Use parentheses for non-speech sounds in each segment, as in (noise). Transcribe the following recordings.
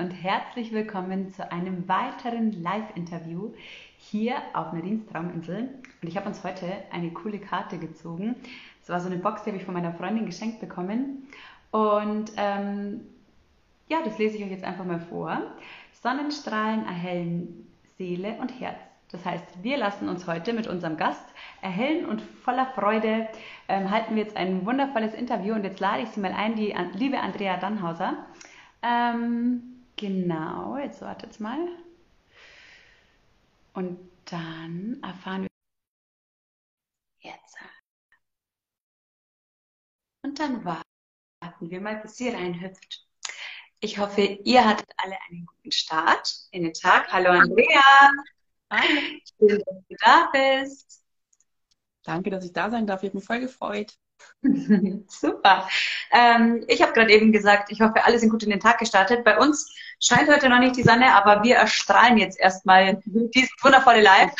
und herzlich willkommen zu einem weiteren Live-Interview hier auf Nadines Trauminsel. Und ich habe uns heute eine coole Karte gezogen. Es war so eine Box, die habe ich von meiner Freundin geschenkt bekommen. Und ähm, ja, das lese ich euch jetzt einfach mal vor. Sonnenstrahlen erhellen Seele und Herz. Das heißt, wir lassen uns heute mit unserem Gast erhellen und voller Freude ähm, halten wir jetzt ein wundervolles Interview und jetzt lade ich Sie mal ein, die liebe Andrea Dannhauser. Ähm, genau, jetzt wartet mal. Und dann erfahren wir jetzt. Und dann warten wir mal, bis sie reinhüpft. Ich hoffe, ihr hattet alle einen guten Start in den Tag. Hallo Andrea. Hallo. Schön, dass du da bist. Danke, dass ich da sein darf. Ich habe mich voll gefreut. (laughs) Super. Ähm, ich habe gerade eben gesagt, ich hoffe, alle sind gut in den Tag gestartet. Bei uns scheint heute noch nicht die Sonne, aber wir erstrahlen jetzt erstmal dieses wundervolle Live.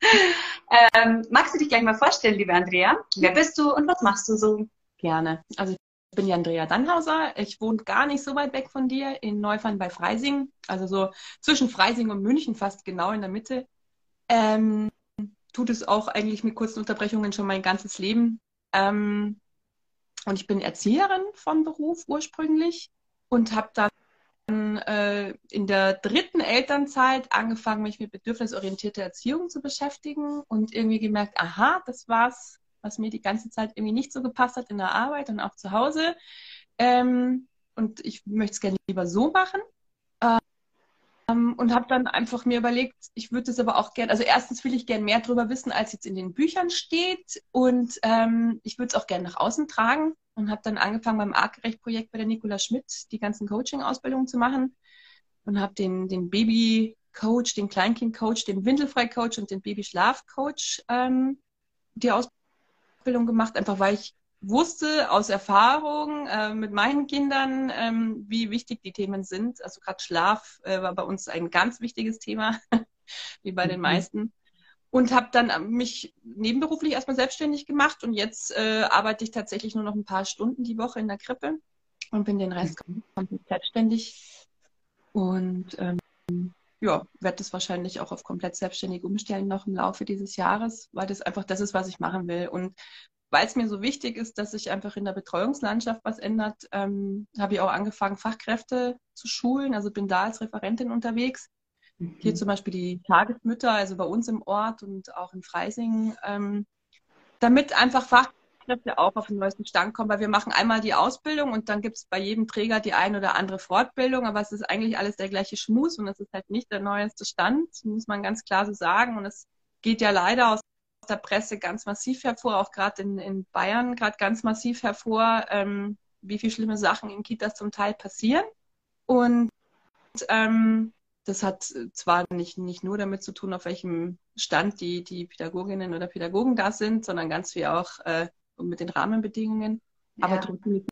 (laughs) ähm, magst du dich gleich mal vorstellen, liebe Andrea? Wer bist du und was machst du so? Gerne. Also ich bin die Andrea Dannhauser. Ich wohne gar nicht so weit weg von dir in Neufern bei Freising. Also so zwischen Freising und München, fast genau in der Mitte. Ähm, tut es auch eigentlich mit kurzen Unterbrechungen schon mein ganzes Leben. Ähm, und ich bin Erzieherin von Beruf ursprünglich und habe dann äh, in der dritten Elternzeit angefangen, mich mit bedürfnisorientierter Erziehung zu beschäftigen und irgendwie gemerkt, aha, das war's, was mir die ganze Zeit irgendwie nicht so gepasst hat in der Arbeit und auch zu Hause. Ähm, und ich möchte es gerne lieber so machen. Ähm, und habe dann einfach mir überlegt, ich würde es aber auch gerne, also erstens will ich gerne mehr darüber wissen, als jetzt in den Büchern steht. Und ähm, ich würde es auch gerne nach außen tragen und habe dann angefangen beim Artgerecht-Projekt bei der Nicola Schmidt die ganzen Coaching-Ausbildungen zu machen und habe den, den Baby-Coach, den Kleinkind-Coach, den Windelfrei-Coach und den Babyschlaf-Coach ähm, die Ausbildung gemacht, einfach weil ich wusste aus Erfahrung äh, mit meinen Kindern, ähm, wie wichtig die Themen sind. Also gerade Schlaf äh, war bei uns ein ganz wichtiges Thema, (laughs) wie bei mhm. den meisten. Und habe dann mich nebenberuflich erstmal selbstständig gemacht und jetzt äh, arbeite ich tatsächlich nur noch ein paar Stunden die Woche in der Krippe und bin den Rest mhm. komplett selbstständig. Und ähm, ja, werde das wahrscheinlich auch auf komplett selbstständig umstellen noch im Laufe dieses Jahres, weil das einfach das ist, was ich machen will. Und weil es mir so wichtig ist, dass sich einfach in der Betreuungslandschaft was ändert, ähm, habe ich auch angefangen, Fachkräfte zu schulen. Also bin da als Referentin unterwegs. Mhm. Hier zum Beispiel die Tagesmütter, also bei uns im Ort und auch in Freising, ähm, damit einfach Fachkräfte auch auf den neuesten Stand kommen, weil wir machen einmal die Ausbildung und dann gibt es bei jedem Träger die ein oder andere Fortbildung, aber es ist eigentlich alles der gleiche Schmus und es ist halt nicht der neueste Stand, muss man ganz klar so sagen. Und es geht ja leider aus der Presse ganz massiv hervor, auch gerade in, in Bayern gerade ganz massiv hervor, ähm, wie viele schlimme Sachen in Kitas zum Teil passieren. Und ähm, das hat zwar nicht, nicht nur damit zu tun, auf welchem Stand die, die Pädagoginnen oder Pädagogen da sind, sondern ganz viel auch äh, mit den Rahmenbedingungen. Ja. Aber trotzdem ist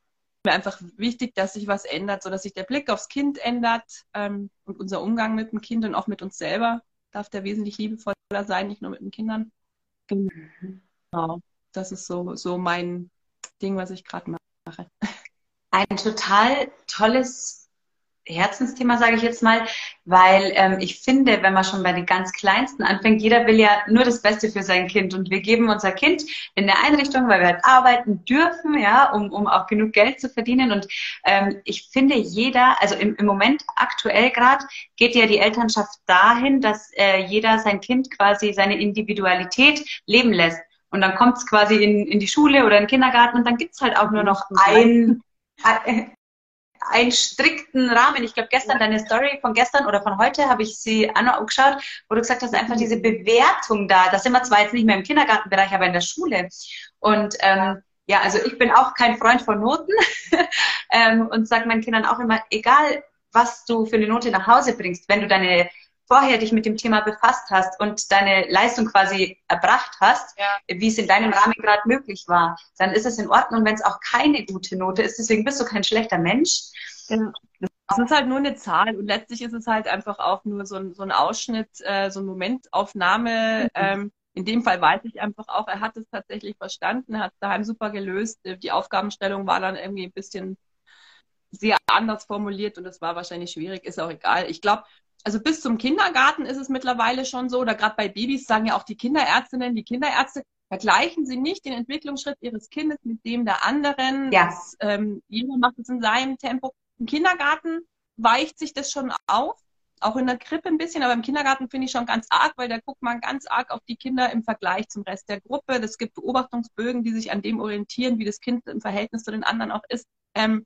mir einfach wichtig, dass sich was ändert, sodass sich der Blick aufs Kind ändert ähm, und unser Umgang mit dem Kind und auch mit uns selber darf der wesentlich liebevoller sein, nicht nur mit den Kindern. Genau. Das ist so, so mein Ding, was ich gerade mache. (laughs) Ein total tolles Herzensthema, sage ich jetzt mal, weil ähm, ich finde, wenn man schon bei den ganz Kleinsten anfängt, jeder will ja nur das Beste für sein Kind. Und wir geben unser Kind in der Einrichtung, weil wir halt arbeiten dürfen, ja, um, um auch genug Geld zu verdienen. Und ähm, ich finde, jeder, also im, im Moment aktuell gerade, geht ja die Elternschaft dahin, dass äh, jeder sein Kind quasi seine Individualität leben lässt. Und dann kommt es quasi in, in die Schule oder in den Kindergarten und dann gibt's halt auch nur noch ein, einen strikten Rahmen. Ich glaube, gestern deine Story von gestern oder von heute habe ich sie angeschaut, wo du gesagt hast, einfach diese Bewertung da. Das sind wir zwar jetzt nicht mehr im Kindergartenbereich, aber in der Schule. Und ähm, ja, also ich bin auch kein Freund von Noten (laughs) ähm, und sage meinen Kindern auch immer, egal was du für eine Note nach Hause bringst, wenn du deine vorher dich mit dem Thema befasst hast und deine Leistung quasi erbracht hast, ja. wie es in deinem Rahmen gerade möglich war, dann ist es in Ordnung, wenn es auch keine gute Note ist. Deswegen bist du kein schlechter Mensch. Genau. Das ist halt nur eine Zahl und letztlich ist es halt einfach auch nur so ein, so ein Ausschnitt, äh, so eine Momentaufnahme. Mhm. Ähm, in dem Fall weiß ich einfach auch, er hat es tatsächlich verstanden, er hat es daheim super gelöst. Die Aufgabenstellung war dann irgendwie ein bisschen sehr anders formuliert und das war wahrscheinlich schwierig, ist auch egal. Ich glaube, also bis zum Kindergarten ist es mittlerweile schon so, oder gerade bei Babys sagen ja auch die Kinderärztinnen, die Kinderärzte, vergleichen Sie nicht den Entwicklungsschritt Ihres Kindes mit dem der anderen. Ja. Das, ähm, jeder macht es in seinem Tempo. Im Kindergarten weicht sich das schon auf, auch in der Krippe ein bisschen, aber im Kindergarten finde ich schon ganz arg, weil da guckt man ganz arg auf die Kinder im Vergleich zum Rest der Gruppe. Es gibt Beobachtungsbögen, die sich an dem orientieren, wie das Kind im Verhältnis zu den anderen auch ist. Ähm,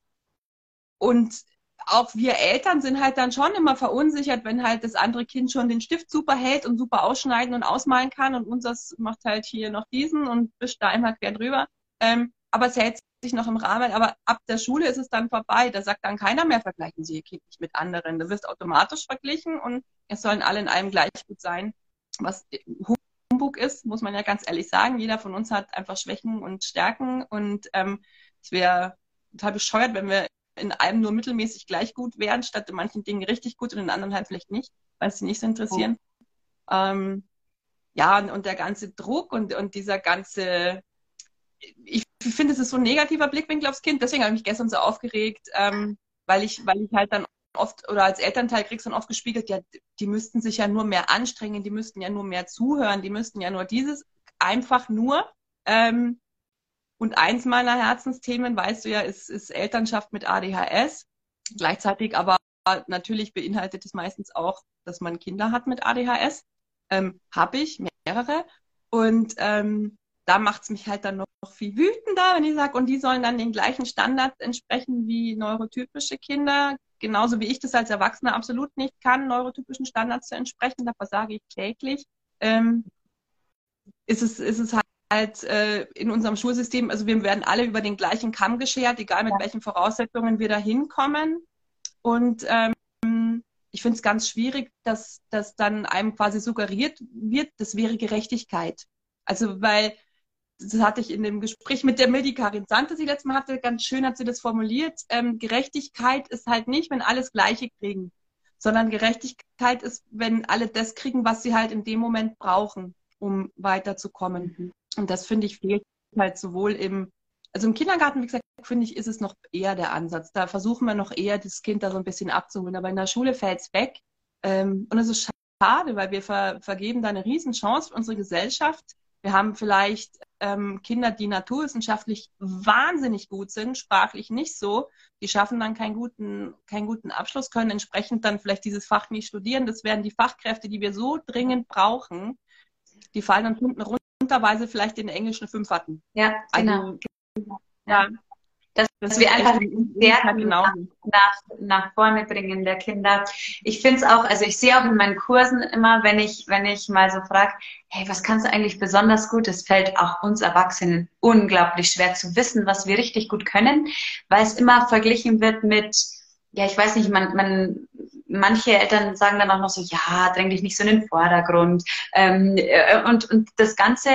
und auch wir Eltern sind halt dann schon immer verunsichert, wenn halt das andere Kind schon den Stift super hält und super ausschneiden und ausmalen kann und unseres macht halt hier noch diesen und wischt da einmal quer drüber. Ähm, aber es hält sich noch im Rahmen. Aber ab der Schule ist es dann vorbei. Da sagt dann keiner mehr, vergleichen Sie Ihr Kind nicht mit anderen. Du wirst automatisch verglichen und es sollen alle in allem gleich gut sein. Was Humbug ist, muss man ja ganz ehrlich sagen. Jeder von uns hat einfach Schwächen und Stärken und ähm, es wäre total bescheuert, wenn wir in einem nur mittelmäßig gleich gut wären, statt in manchen Dingen richtig gut und in anderen halt vielleicht nicht, weil sie nicht so interessieren. Oh. Ähm, ja, und, und, der ganze Druck und, und dieser ganze, ich finde, es ist so ein negativer Blickwinkel aufs Kind, deswegen habe ich mich gestern so aufgeregt, ähm, weil ich, weil ich halt dann oft oder als Elternteil kriegst du dann oft gespiegelt, ja, die müssten sich ja nur mehr anstrengen, die müssten ja nur mehr zuhören, die müssten ja nur dieses, einfach nur. Ähm, und eins meiner Herzensthemen, weißt du ja, ist, ist Elternschaft mit ADHS. Gleichzeitig aber natürlich beinhaltet es meistens auch, dass man Kinder hat mit ADHS. Ähm, Habe ich, mehrere. Und ähm, da macht es mich halt dann noch, viel wütender, wenn ich sage, und die sollen dann den gleichen Standards entsprechen wie neurotypische Kinder, genauso wie ich das als Erwachsener absolut nicht kann, neurotypischen Standards zu entsprechen, da versage ich täglich. Ähm, ist es, ist es halt äh, in unserem Schulsystem, also wir werden alle über den gleichen Kamm geschert, egal mit ja. welchen Voraussetzungen wir da hinkommen. Und ähm, ich finde es ganz schwierig, dass, dass dann einem quasi suggeriert wird, das wäre Gerechtigkeit. Also weil, das hatte ich in dem Gespräch mit der Mildi Karin Sante, die letztes Mal hatte, ganz schön hat sie das formuliert. Ähm, Gerechtigkeit ist halt nicht, wenn alles Gleiche kriegen, sondern Gerechtigkeit ist, wenn alle das kriegen, was sie halt in dem Moment brauchen, um weiterzukommen. Und das finde ich fehlt halt sowohl im, also im Kindergarten, wie gesagt, finde ich, ist es noch eher der Ansatz. Da versuchen wir noch eher, das Kind da so ein bisschen abzuholen. Aber in der Schule fällt es weg. Ähm, und es ist schade, weil wir ver vergeben da eine Riesenchance für unsere Gesellschaft. Wir haben vielleicht ähm, Kinder, die naturwissenschaftlich wahnsinnig gut sind, sprachlich nicht so. Die schaffen dann keinen guten, keinen guten Abschluss, können entsprechend dann vielleicht dieses Fach nicht studieren. Das wären die Fachkräfte, die wir so dringend brauchen. Die fallen dann hinten runter runterweise vielleicht den englischen fünf hatten. Ja, genau. Also, ja. Dass, dass wir einfach Werte genau. nach, nach vorne bringen der Kinder. Ich finde es auch, also ich sehe auch in meinen Kursen immer, wenn ich, wenn ich mal so frage, hey, was kannst du eigentlich besonders gut? Es fällt auch uns Erwachsenen unglaublich schwer zu wissen, was wir richtig gut können, weil es immer verglichen wird mit, ja, ich weiß nicht, man, man, manche Eltern sagen dann auch noch so, ja, dräng dich nicht so in den Vordergrund. Ähm, äh, und, und das Ganze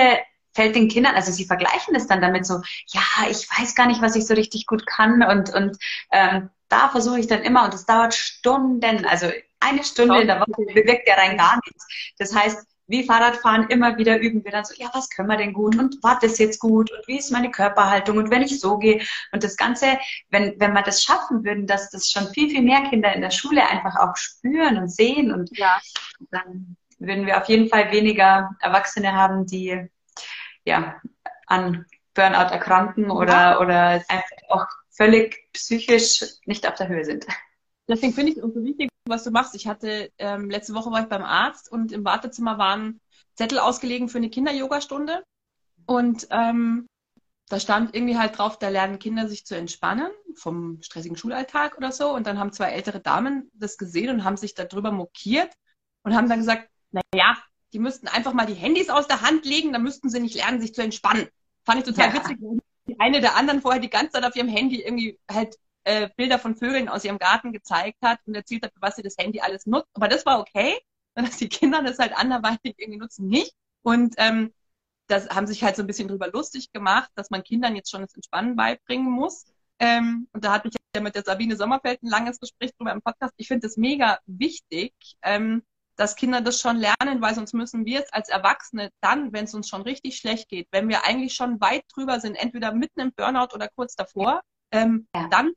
fällt den Kindern, also sie vergleichen das dann damit so, ja, ich weiß gar nicht, was ich so richtig gut kann. Und, und ähm, da versuche ich dann immer, und das dauert Stunden, also eine Stunde in der Woche bewirkt ja rein gar nichts. Das heißt, wie Fahrradfahren immer wieder üben wir dann so, ja, was können wir denn gut und war das jetzt gut und wie ist meine Körperhaltung und wenn ich so gehe und das Ganze, wenn, wenn wir das schaffen würden, dass das schon viel, viel mehr Kinder in der Schule einfach auch spüren und sehen und ja. dann würden wir auf jeden Fall weniger Erwachsene haben, die ja an Burnout erkranken oder, ja. oder einfach auch völlig psychisch nicht auf der Höhe sind. Deswegen finde ich es so wichtig, was du machst. Ich hatte, ähm, letzte Woche war ich beim Arzt und im Wartezimmer waren Zettel ausgelegen für eine Kinder-Yoga-Stunde. Und ähm, da stand irgendwie halt drauf, da lernen Kinder sich zu entspannen vom stressigen Schulalltag oder so. Und dann haben zwei ältere Damen das gesehen und haben sich darüber mokiert und haben dann gesagt, na ja, die müssten einfach mal die Handys aus der Hand legen, dann müssten sie nicht lernen, sich zu entspannen. Fand ich total ja. witzig. Die eine der anderen vorher die ganze Zeit auf ihrem Handy irgendwie halt äh, Bilder von Vögeln aus ihrem Garten gezeigt hat und erzählt hat, was sie das Handy alles nutzt. Aber das war okay, (laughs) dass die Kinder das halt anderweitig irgendwie nutzen nicht. Und ähm, das haben sich halt so ein bisschen drüber lustig gemacht, dass man Kindern jetzt schon das Entspannen beibringen muss. Ähm, und da hatte ich ja mit der Sabine Sommerfeld ein langes Gespräch drüber im Podcast. Ich finde es mega wichtig, ähm, dass Kinder das schon lernen, weil sonst müssen wir es als Erwachsene dann, wenn es uns schon richtig schlecht geht, wenn wir eigentlich schon weit drüber sind, entweder mitten im Burnout oder kurz davor, ähm, ja. dann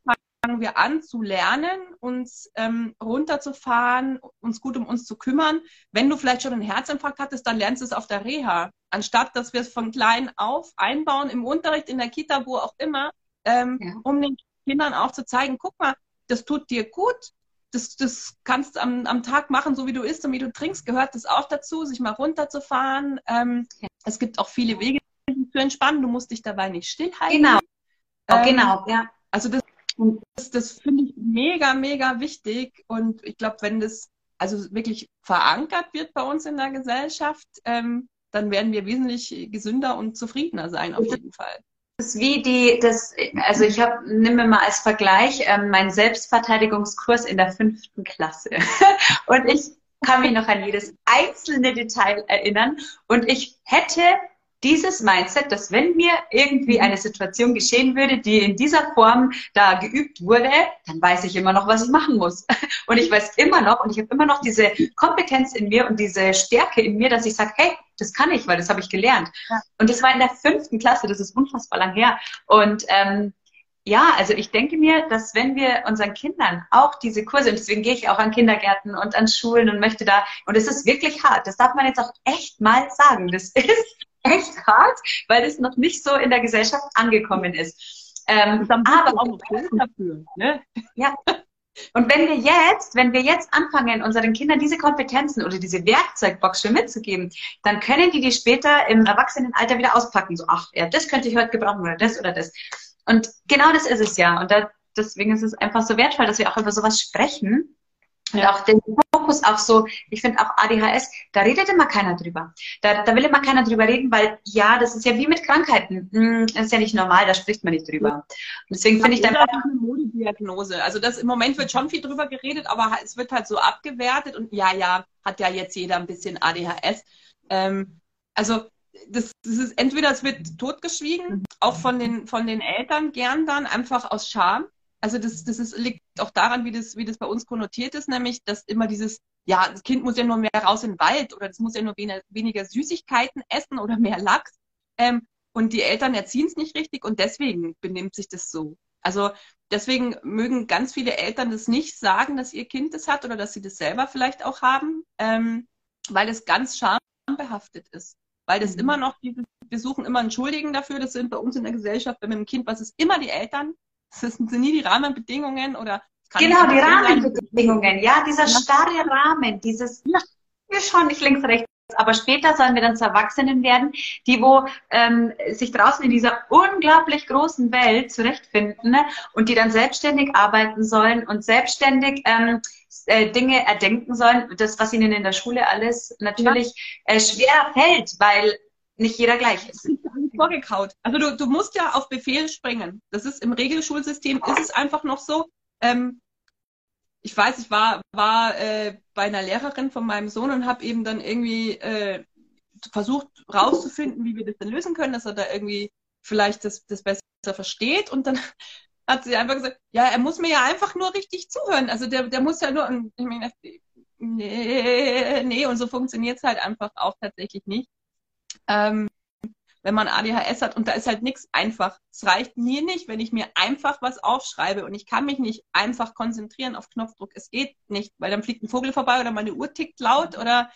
wir an zu lernen, uns ähm, runterzufahren, uns gut um uns zu kümmern. Wenn du vielleicht schon einen Herzinfarkt hattest, dann lernst du es auf der Reha. Anstatt, dass wir es von klein auf einbauen, im Unterricht, in der Kita, wo auch immer, ähm, ja. um den Kindern auch zu zeigen, guck mal, das tut dir gut, das, das kannst du am, am Tag machen, so wie du isst und wie du trinkst, gehört das auch dazu, sich mal runterzufahren. Ähm, ja. Es gibt auch viele Wege zu entspannen, du musst dich dabei nicht stillhalten. Genau. Ähm, genau, ja. Also das, das, das finde ich mega, mega wichtig. Und ich glaube, wenn das also wirklich verankert wird bei uns in der Gesellschaft, ähm, dann werden wir wesentlich gesünder und zufriedener sein, auf jeden Fall. Das ist wie die, das, also ich habe, nimm mir mal als Vergleich ähm, meinen Selbstverteidigungskurs in der fünften Klasse. (laughs) und ich kann mich noch an jedes einzelne Detail erinnern. Und ich hätte dieses Mindset, dass wenn mir irgendwie eine Situation geschehen würde, die in dieser Form da geübt wurde, dann weiß ich immer noch, was ich machen muss. (laughs) Und ich weiß immer noch und ich habe immer noch diese Kompetenz in mir und diese Stärke in mir, dass ich sage, hey, das kann ich, weil das habe ich gelernt. Ja. Und das war in der fünften Klasse, das ist unfassbar lang her. Und ähm, ja, also ich denke mir, dass wenn wir unseren Kindern auch diese Kurse, und deswegen gehe ich auch an Kindergärten und an Schulen und möchte da, und es ist wirklich hart, das darf man jetzt auch echt mal sagen, das (laughs) ist (laughs) echt hart, weil es noch nicht so in der Gesellschaft angekommen ist. Ähm, aber auch (laughs) dafür. Ne? Ja. Und wenn wir jetzt, wenn wir jetzt anfangen, unseren Kindern diese Kompetenzen oder diese Werkzeugbox schon mitzugeben, dann können die die später im Erwachsenenalter wieder auspacken. So, ach, ja, das könnte ich heute gebrauchen oder das oder das. Und genau das ist es ja. Und da, deswegen ist es einfach so wertvoll, dass wir auch über sowas sprechen, und auch den Fokus auf so, ich finde auch ADHS, da redet immer keiner drüber. Da, da will immer keiner drüber reden, weil ja, das ist ja wie mit Krankheiten. Hm, das ist ja nicht normal, da spricht man nicht drüber. Und deswegen finde ich dann. eine Modediagnose. Also das im Moment wird schon viel drüber geredet, aber es wird halt so abgewertet und ja, ja, hat ja jetzt jeder ein bisschen ADHS. Ähm, also das, das ist entweder es wird totgeschwiegen, mhm. auch von den, von den Eltern gern dann, einfach aus Scham also das, das ist, liegt auch daran, wie das, wie das bei uns konnotiert ist, nämlich, dass immer dieses, ja, das Kind muss ja nur mehr raus in den Wald oder das muss ja nur weniger, weniger Süßigkeiten essen oder mehr Lachs. Ähm, und die Eltern erziehen es nicht richtig und deswegen benimmt sich das so. Also deswegen mögen ganz viele Eltern das nicht sagen, dass ihr Kind das hat oder dass sie das selber vielleicht auch haben, ähm, weil es ganz schambehaftet ist. Weil das mhm. immer noch, wir suchen immer einen Schuldigen dafür, das sind bei uns in der Gesellschaft, mit dem Kind, was ist immer die Eltern, das sind nie die Rahmenbedingungen oder Genau, die Rahmenbedingungen, ja, dieser starre Rahmen, dieses, ja, wir schauen nicht links, rechts, aber später sollen wir dann zu Erwachsenen werden, die wo ähm, sich draußen in dieser unglaublich großen Welt zurechtfinden ne? und die dann selbstständig arbeiten sollen und selbstständig ähm, äh, Dinge erdenken sollen, das, was ihnen in der Schule alles natürlich äh, schwer fällt, weil nicht jeder gleich ist vorgekaut. Also du, du musst ja auf Befehl springen. Das ist im Regelschulsystem ist es einfach noch so. Ähm, ich weiß, ich war, war äh, bei einer Lehrerin von meinem Sohn und habe eben dann irgendwie äh, versucht rauszufinden, wie wir das denn lösen können, dass er da irgendwie vielleicht das, das besser versteht. Und dann (laughs) hat sie einfach gesagt, ja, er muss mir ja einfach nur richtig zuhören. Also der, der muss ja nur, und ich meine, nee, nee, und so funktioniert es halt einfach auch tatsächlich nicht. Ähm, wenn man ADHS hat und da ist halt nichts einfach. Es reicht mir nicht, wenn ich mir einfach was aufschreibe und ich kann mich nicht einfach konzentrieren auf Knopfdruck. Es geht nicht, weil dann fliegt ein Vogel vorbei oder meine Uhr tickt laut oder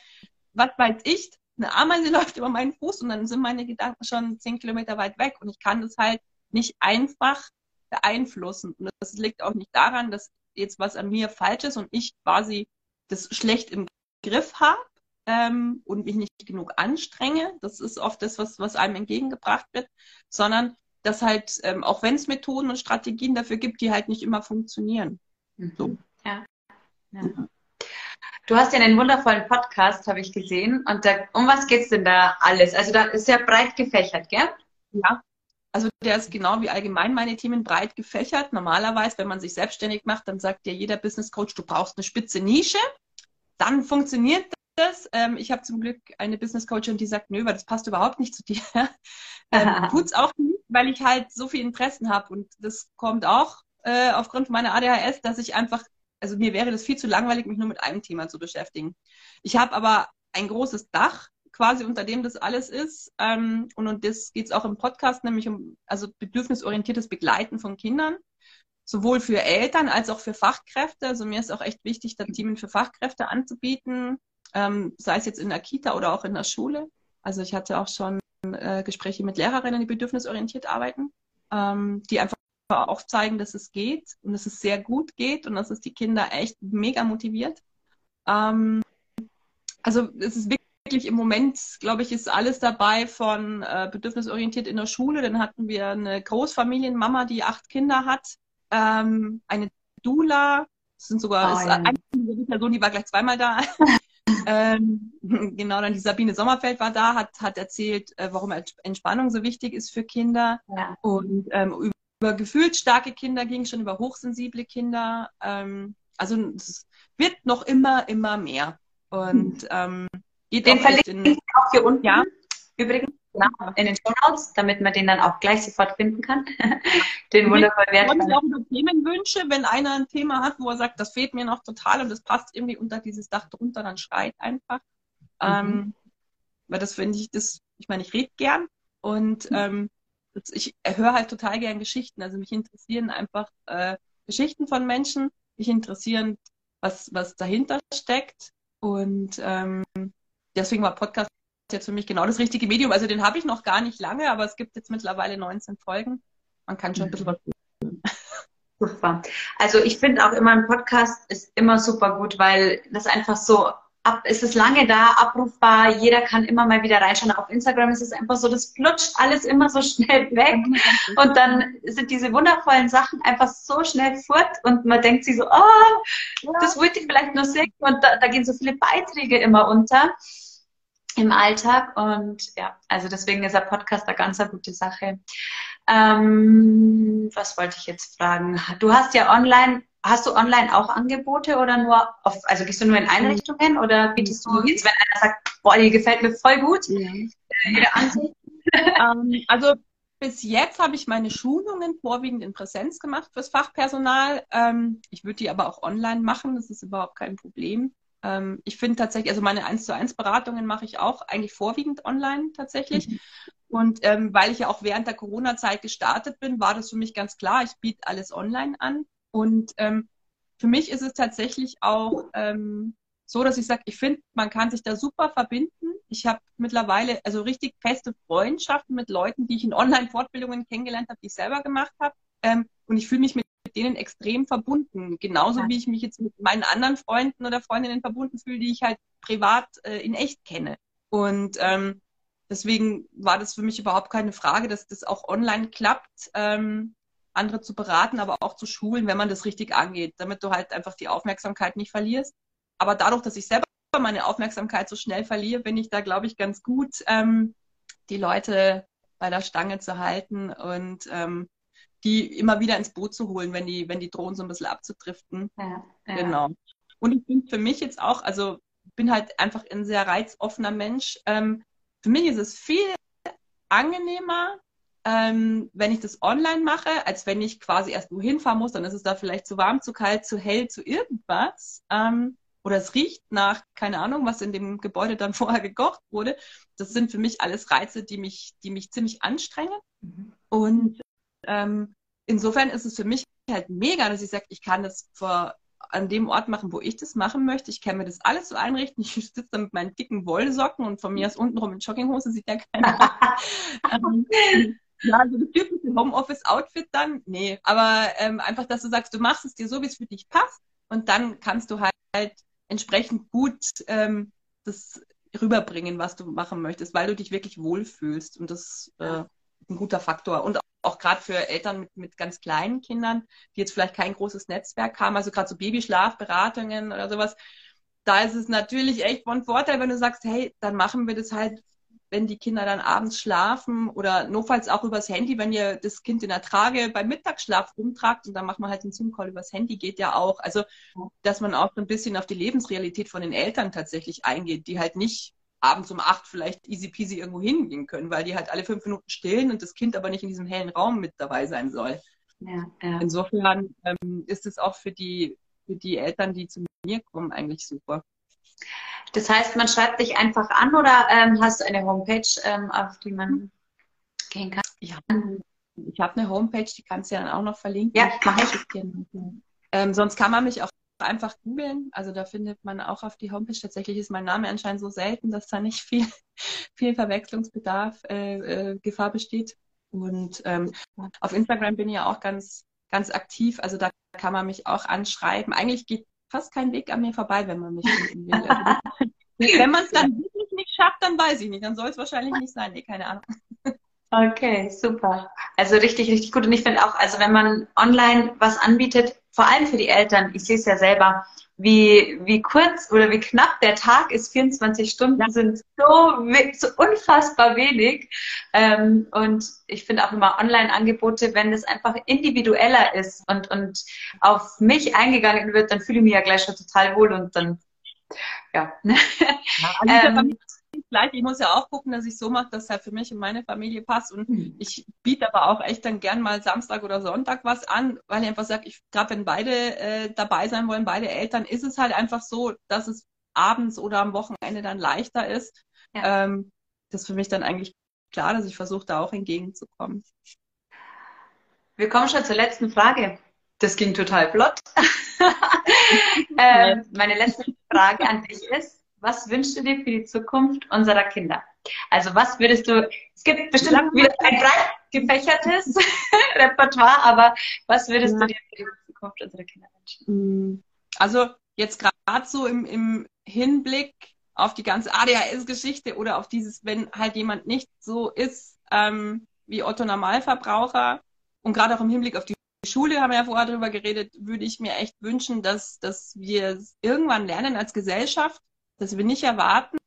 was weiß ich. Eine Ameise (laughs) läuft über meinen Fuß und dann sind meine Gedanken schon zehn Kilometer weit weg und ich kann das halt nicht einfach beeinflussen. Und das liegt auch nicht daran, dass jetzt was an mir falsch ist und ich quasi das schlecht im Griff habe, ähm, und mich nicht genug anstrenge. Das ist oft das, was, was einem entgegengebracht wird, sondern dass halt, ähm, auch wenn es Methoden und Strategien dafür gibt, die halt nicht immer funktionieren. Mhm. So. Ja. ja. Du hast ja einen wundervollen Podcast, habe ich gesehen. Und da, um was geht's denn da alles? Also da ist ja breit gefächert, gell? Ja. Also der ist genau wie allgemein meine Themen breit gefächert. Normalerweise, wenn man sich selbstständig macht, dann sagt dir jeder Business Coach, du brauchst eine spitze Nische. Dann funktioniert das. Ähm, ich habe zum Glück eine Business Coachin, die sagt, nö, weil das passt überhaupt nicht zu dir. (laughs) ähm, (laughs) tut's auch nicht, weil ich halt so viel Interessen habe und das kommt auch äh, aufgrund meiner ADHS, dass ich einfach, also mir wäre das viel zu langweilig, mich nur mit einem Thema zu beschäftigen. Ich habe aber ein großes Dach quasi unter dem das alles ist. Ähm, und um das geht es auch im Podcast, nämlich um also bedürfnisorientiertes Begleiten von Kindern. sowohl für Eltern als auch für Fachkräfte. Also mir ist auch echt wichtig, da Themen für Fachkräfte anzubieten, ähm, sei es jetzt in der Kita oder auch in der Schule. Also ich hatte auch schon äh, Gespräche mit Lehrerinnen, die bedürfnisorientiert arbeiten, ähm, die einfach auch zeigen, dass es geht und dass es sehr gut geht und dass es die Kinder echt mega motiviert. Ähm, also es ist wirklich im Moment, glaube ich, ist alles dabei von äh, bedürfnisorientiert in der Schule. Dann hatten wir eine Großfamilienmama, die acht Kinder hat, ähm, eine Dula, das sind sogar oh, ja. eine Person, die war gleich zweimal da. (laughs) ähm, (laughs) genau, dann die Sabine Sommerfeld war da, hat, hat erzählt, äh, warum Entspannung so wichtig ist für Kinder. Ja. Und ähm, über, über gefühlt starke Kinder ging schon über hochsensible Kinder. Ähm, also es wird noch immer, immer mehr. Und hm. ähm, geht Den verlinke ich auch hier unten. Ja. Übrigens genau, in den Show Notes, damit man den dann auch gleich sofort finden kann. (laughs) den wundervoll wertvollen. Und auch über Themenwünsche, wenn einer ein Thema hat, wo er sagt, das fehlt mir noch total und das passt irgendwie unter dieses Dach drunter, dann schreit einfach. Mhm. Ähm, weil das finde ich, das, ich meine, ich rede gern und mhm. ähm, ich höre halt total gern Geschichten. Also mich interessieren einfach äh, Geschichten von Menschen, mich interessieren, was, was dahinter steckt. Und ähm, deswegen war Podcast jetzt für mich genau das richtige Medium. Also den habe ich noch gar nicht lange, aber es gibt jetzt mittlerweile 19 Folgen. Man kann schon ein bisschen was tun. Super. Also ich finde auch immer ein Podcast ist immer super gut, weil das einfach so ab, ist es lange da, abrufbar, jeder kann immer mal wieder reinschauen. Auf Instagram ist es einfach so, das flutscht alles immer so (laughs) schnell weg und dann sind diese wundervollen Sachen einfach so schnell fort und man denkt sich so, oh, das wollte ich vielleicht nur sehen und da, da gehen so viele Beiträge immer unter im Alltag. Und ja, also deswegen ist der Podcast eine ganz eine gute Sache. Ähm, was wollte ich jetzt fragen? Du hast ja online, hast du online auch Angebote oder nur auf, also gehst du nur in Einrichtungen oder bietest du jetzt, wenn einer sagt, boah, die gefällt mir voll gut, ja. äh, (laughs) ähm, also bis jetzt habe ich meine Schulungen vorwiegend in Präsenz gemacht fürs Fachpersonal. Ähm, ich würde die aber auch online machen, das ist überhaupt kein Problem. Ähm, ich finde tatsächlich, also meine 1 zu 1 Beratungen mache ich auch eigentlich vorwiegend online tatsächlich. Mhm. Und ähm, weil ich ja auch während der Corona-Zeit gestartet bin, war das für mich ganz klar, ich biete alles online an. Und ähm, für mich ist es tatsächlich auch ähm, so, dass ich sage, ich finde, man kann sich da super verbinden. Ich habe mittlerweile also richtig feste Freundschaften mit Leuten, die ich in Online-Fortbildungen kennengelernt habe, die ich selber gemacht habe. Ähm, und ich fühle mich mit denen extrem verbunden. Genauso ja. wie ich mich jetzt mit meinen anderen Freunden oder Freundinnen verbunden fühle, die ich halt privat äh, in echt kenne. Und ähm, deswegen war das für mich überhaupt keine Frage, dass das auch online klappt, ähm, andere zu beraten, aber auch zu schulen, wenn man das richtig angeht, damit du halt einfach die Aufmerksamkeit nicht verlierst. Aber dadurch, dass ich selber meine Aufmerksamkeit so schnell verliere, bin ich da, glaube ich, ganz gut, ähm, die Leute bei der Stange zu halten und ähm, die immer wieder ins Boot zu holen, wenn die, wenn die drohen, so ein bisschen abzudriften. Ja, ja. Genau. Und ich bin für mich jetzt auch, also bin halt einfach ein sehr reizoffener Mensch. Ähm, für mich ist es viel angenehmer, ähm, wenn ich das online mache, als wenn ich quasi erst wohin fahren muss, dann ist es da vielleicht zu warm, zu kalt, zu hell, zu irgendwas. Ähm, oder es riecht nach, keine Ahnung, was in dem Gebäude dann (laughs) vorher gekocht wurde. Das sind für mich alles Reize, die mich, die mich ziemlich anstrengen. Mhm. Und ähm, insofern ist es für mich halt mega, dass ich sage, ich kann das vor, an dem Ort machen, wo ich das machen möchte. Ich kann mir das alles so einrichten. (laughs) Ich sitze da mit meinen dicken Wollsocken und von mir aus untenrum in Jogginghose sieht ja keiner. (laughs) ähm, ja, also das typische Homeoffice-Outfit dann, nee. Aber ähm, einfach, dass du sagst, du machst es dir so, wie es für dich passt und dann kannst du halt, halt entsprechend gut ähm, das rüberbringen, was du machen möchtest, weil du dich wirklich wohlfühlst. Und das äh, ist ein guter Faktor. Und auch gerade für Eltern mit, mit ganz kleinen Kindern, die jetzt vielleicht kein großes Netzwerk haben, also gerade so Babyschlafberatungen oder sowas, da ist es natürlich echt von Vorteil, wenn du sagst, hey, dann machen wir das halt, wenn die Kinder dann abends schlafen oder notfalls auch übers Handy, wenn ihr das Kind in der Trage beim Mittagsschlaf rumtragt und dann macht man halt einen Zoom-Call übers Handy, geht ja auch. Also, dass man auch so ein bisschen auf die Lebensrealität von den Eltern tatsächlich eingeht, die halt nicht abends um acht vielleicht easy peasy irgendwo hingehen können, weil die halt alle fünf Minuten stillen und das Kind aber nicht in diesem hellen Raum mit dabei sein soll. Ja, ja. Insofern ähm, ist es auch für die, für die Eltern, die zu mir kommen, eigentlich super. Das heißt, man schreibt dich einfach an oder ähm, hast du eine Homepage, ähm, auf die man gehen kann? Ja. ich habe eine Homepage, die kannst du ja dann auch noch verlinken. Ja, mache ich. Ähm, sonst kann man mich auch einfach googeln. Also da findet man auch auf die Homepage. Tatsächlich ist mein Name anscheinend so selten, dass da nicht viel, (laughs) viel Verwechslungsbedarf, äh, äh, Gefahr besteht. Und ähm, auf Instagram bin ich ja auch ganz, ganz aktiv. Also da kann man mich auch anschreiben. Eigentlich geht fast kein Weg an mir vorbei, wenn man mich finden will. Also, (laughs) wenn man es dann wirklich nicht schafft, dann weiß ich nicht. Dann soll es wahrscheinlich nicht sein. Nee, keine Ahnung. Okay, super. Also richtig, richtig gut. Und ich finde auch, also wenn man online was anbietet, vor allem für die Eltern, ich sehe es ja selber, wie, wie kurz oder wie knapp der Tag ist, 24 Stunden ja. sind so, so unfassbar wenig. Ähm, und ich finde auch immer Online-Angebote, wenn es einfach individueller ist und, und auf mich eingegangen wird, dann fühle ich mich ja gleich schon total wohl und dann, ja. (laughs) ja ähm, gleich. Ich muss ja auch gucken, dass ich so mache, dass es halt für mich und meine Familie passt. Und mhm. ich biete aber auch echt dann gern mal Samstag oder Sonntag was an, weil ich einfach sage, ich gerade wenn beide äh, dabei sein wollen, beide Eltern, ist es halt einfach so, dass es abends oder am Wochenende dann leichter ist. Ja. Ähm, das ist für mich dann eigentlich klar, dass ich versuche, da auch entgegenzukommen. Wir kommen schon zur letzten Frage. Das ging total flott. (laughs) (laughs) ähm, meine letzte Frage an dich ist, was wünschst du dir für die Zukunft unserer Kinder? Also was würdest du, es gibt bestimmt wieder ein breit gefächertes (laughs) Repertoire, aber was würdest ja. du dir für die Zukunft unserer Kinder wünschen? Mm, also jetzt gerade so im, im Hinblick auf die ganze ADHS-Geschichte oder auf dieses, wenn halt jemand nicht so ist ähm, wie Otto Normalverbraucher und gerade auch im Hinblick auf die Schule, haben wir ja vorher drüber geredet, würde ich mir echt wünschen, dass, dass wir irgendwann lernen als Gesellschaft, dass wir nicht erwarten,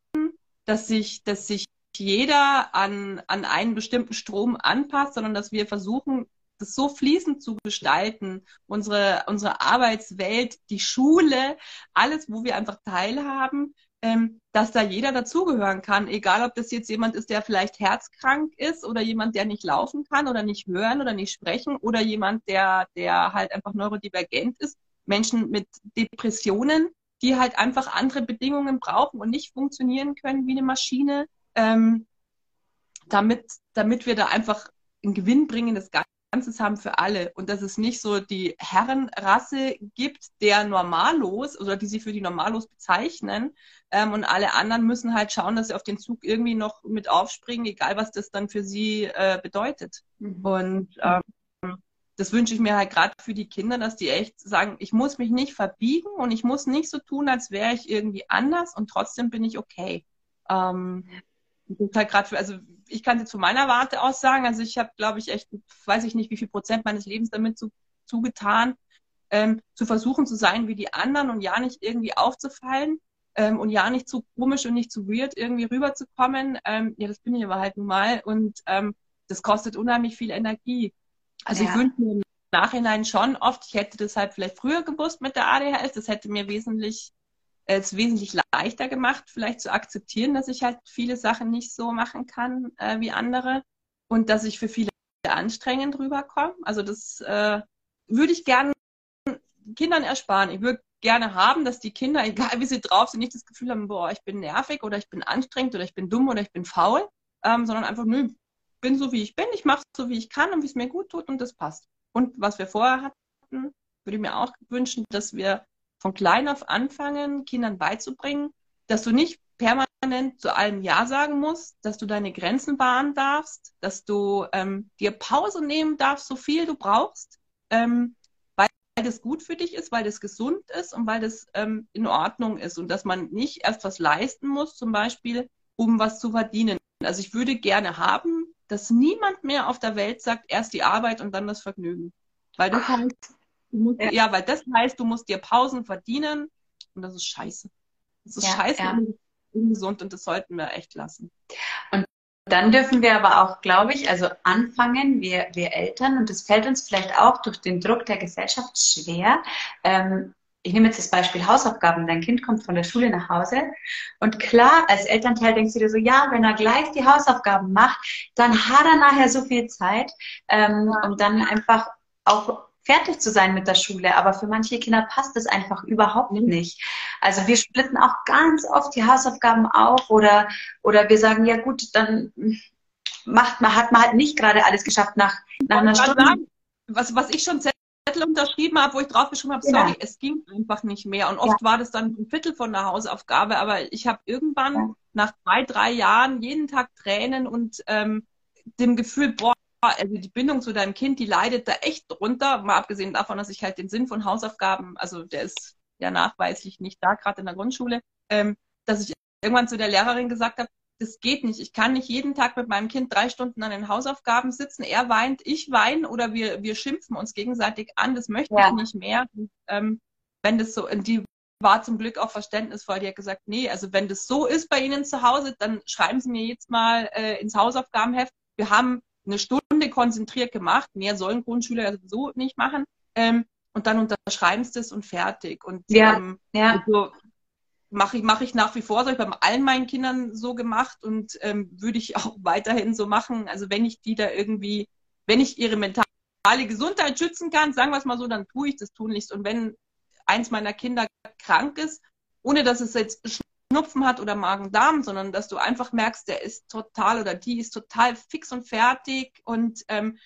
dass sich, dass sich jeder an, an einen bestimmten Strom anpasst, sondern dass wir versuchen, das so fließend zu gestalten, unsere, unsere Arbeitswelt, die Schule, alles, wo wir einfach teilhaben, ähm, dass da jeder dazugehören kann, egal ob das jetzt jemand ist, der vielleicht herzkrank ist oder jemand, der nicht laufen kann oder nicht hören oder nicht sprechen oder jemand, der, der halt einfach neurodivergent ist, Menschen mit Depressionen, die halt einfach andere Bedingungen brauchen und nicht funktionieren können wie eine Maschine, ähm, damit, damit wir da einfach ein gewinnbringendes Ganzes haben für alle und dass es nicht so die Herrenrasse gibt, der Normalos oder die sie für die Normalos bezeichnen ähm, und alle anderen müssen halt schauen, dass sie auf den Zug irgendwie noch mit aufspringen, egal was das dann für sie äh, bedeutet. Mhm. Und ähm, das wünsche ich mir halt gerade für die Kinder, dass die echt sagen, ich muss mich nicht verbiegen und ich muss nicht so tun, als wäre ich irgendwie anders und trotzdem bin ich okay. Ähm, halt gerade also ich kann jetzt von meiner Warte aus sagen, also ich habe, glaube ich, echt, weiß ich nicht, wie viel Prozent meines Lebens damit zu, zugetan, ähm, zu versuchen zu sein wie die anderen und ja nicht irgendwie aufzufallen ähm, und ja nicht zu komisch und nicht zu weird irgendwie rüberzukommen. Ähm, ja, das bin ich aber halt nun mal und ähm, das kostet unheimlich viel Energie. Also ja. ich wünsche mir im Nachhinein schon oft, ich hätte das halt vielleicht früher gewusst mit der ADHS, das hätte mir wesentlich äh, es wesentlich leichter gemacht, vielleicht zu akzeptieren, dass ich halt viele Sachen nicht so machen kann äh, wie andere und dass ich für viele anstrengend rüberkomme. Also das äh, würde ich gerne Kindern ersparen. Ich würde gerne haben, dass die Kinder, egal wie sie drauf sind, nicht das Gefühl haben, boah, ich bin nervig oder ich bin anstrengend oder ich bin dumm oder ich bin faul, ähm, sondern einfach, nö, bin so, wie ich bin, ich mache so, wie ich kann und wie es mir gut tut und das passt. Und was wir vorher hatten, würde ich mir auch wünschen, dass wir von klein auf anfangen, Kindern beizubringen, dass du nicht permanent zu allem Ja sagen musst, dass du deine Grenzen wahren darfst, dass du ähm, dir Pause nehmen darfst, so viel du brauchst, ähm, weil das gut für dich ist, weil das gesund ist und weil das ähm, in Ordnung ist und dass man nicht erst was leisten muss, zum Beispiel, um was zu verdienen. Also ich würde gerne haben, dass niemand mehr auf der Welt sagt, erst die Arbeit und dann das Vergnügen. Weil das heißt, musst, ja. ja. weil das heißt, du musst dir Pausen verdienen und das ist scheiße. Das ist ja, scheiße ja. und ungesund und das sollten wir echt lassen. Und dann dürfen wir aber auch, glaube ich, also anfangen, wir, wir Eltern, und das fällt uns vielleicht auch durch den Druck der Gesellschaft schwer, ähm, ich nehme jetzt das Beispiel Hausaufgaben. Dein Kind kommt von der Schule nach Hause und klar, als Elternteil denkst du dir so, ja, wenn er gleich die Hausaufgaben macht, dann hat er nachher so viel Zeit, ähm, um dann einfach auch fertig zu sein mit der Schule. Aber für manche Kinder passt es einfach überhaupt mhm. nicht. Also wir splitten auch ganz oft die Hausaufgaben auf oder, oder wir sagen, ja gut, dann macht man, hat man halt nicht gerade alles geschafft nach, nach einer Stunde. Sagen, was, was ich schon Zettel unterschrieben habe, wo ich draufgeschrieben habe, sorry, ja. es ging einfach nicht mehr. Und oft ja. war das dann ein Viertel von der Hausaufgabe, aber ich habe irgendwann ja. nach zwei, drei Jahren jeden Tag Tränen und ähm, dem Gefühl, boah, also die Bindung zu deinem Kind, die leidet da echt drunter, mal abgesehen davon, dass ich halt den Sinn von Hausaufgaben, also der ist ja nachweislich nicht da, gerade in der Grundschule, ähm, dass ich irgendwann zu der Lehrerin gesagt habe, das geht nicht. Ich kann nicht jeden Tag mit meinem Kind drei Stunden an den Hausaufgaben sitzen. Er weint, ich weine oder wir, wir schimpfen uns gegenseitig an. Das möchte ja. ich nicht mehr. Und, ähm, wenn das so, die war zum Glück auch verständnisvoll. Die hat gesagt, nee, also wenn das so ist bei Ihnen zu Hause, dann schreiben Sie mir jetzt mal äh, ins Hausaufgabenheft. Wir haben eine Stunde konzentriert gemacht. Mehr sollen Grundschüler ja sowieso nicht machen. Ähm, und dann unterschreiben sie das und fertig. Und ja, ähm, ja. Also, mache ich, mache ich nach wie vor so. Ich habe bei allen meinen Kindern so gemacht und ähm, würde ich (laughs) auch weiterhin so machen. Also wenn ich die da irgendwie, wenn ich ihre mentale Gesundheit schützen kann, sagen wir es mal so, dann tue ich das tunlichst. Und wenn eins meiner Kinder krank ist, ohne dass es jetzt Schnupfen hat oder Magen-Darm, sondern dass du einfach merkst, der ist total oder die ist total fix und fertig und ähm,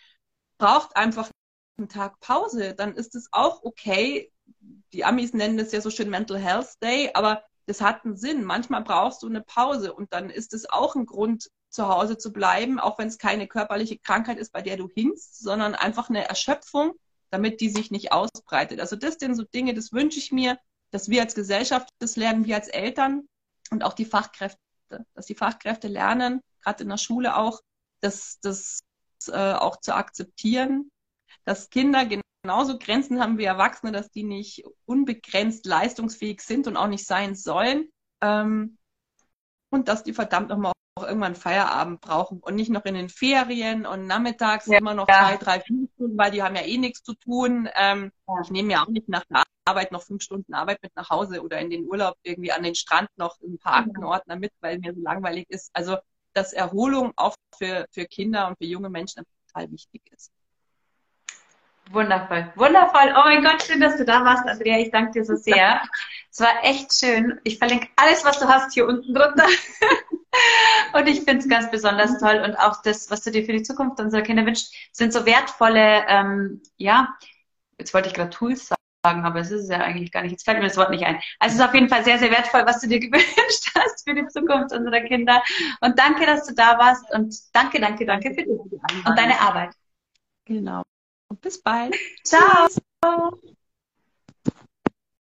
braucht einfach einen Tag Pause, dann ist es auch okay. Die Amis nennen das ja so schön Mental Health Day, aber das hat einen Sinn. Manchmal brauchst du eine Pause und dann ist es auch ein Grund, zu Hause zu bleiben, auch wenn es keine körperliche Krankheit ist, bei der du hinkst, sondern einfach eine Erschöpfung, damit die sich nicht ausbreitet. Also das sind so Dinge, das wünsche ich mir, dass wir als Gesellschaft das lernen, wir als Eltern und auch die Fachkräfte, dass die Fachkräfte lernen, gerade in der Schule auch, das, das äh, auch zu akzeptieren, dass Kinder genauso Grenzen haben wie Erwachsene, dass die nicht unbegrenzt leistungsfähig sind und auch nicht sein sollen. Ähm, und dass die verdammt nochmal auch irgendwann Feierabend brauchen und nicht noch in den Ferien und nachmittags ja. immer noch zwei, drei, vier Stunden, weil die haben ja eh nichts zu tun. Ähm, ja. Ich nehme ja auch nicht nach der Arbeit noch fünf Stunden Arbeit mit nach Hause oder in den Urlaub irgendwie an den Strand noch ein paar Aktenordner mit, weil mir so langweilig ist. Also, dass Erholung auch für, für Kinder und für junge Menschen total wichtig ist. Wundervoll, wundervoll. Oh mein Gott, schön, dass du da warst, Andrea. Ich danke dir so sehr. Es war echt schön. Ich verlinke alles, was du hast, hier unten drunter. (laughs) und ich finde es ganz besonders toll. Und auch das, was du dir für die Zukunft unserer Kinder wünschst, sind so wertvolle, ähm, ja, jetzt wollte ich gerade Tools sagen, aber es ist ja eigentlich gar nicht. Jetzt fällt mir das Wort nicht ein. Also es ist auf jeden Fall sehr, sehr wertvoll, was du dir (laughs) gewünscht hast für die Zukunft unserer Kinder. Und danke, dass du da warst. Und danke, danke, danke für dich und deine Arbeit. Genau. Und bis bald. Ciao.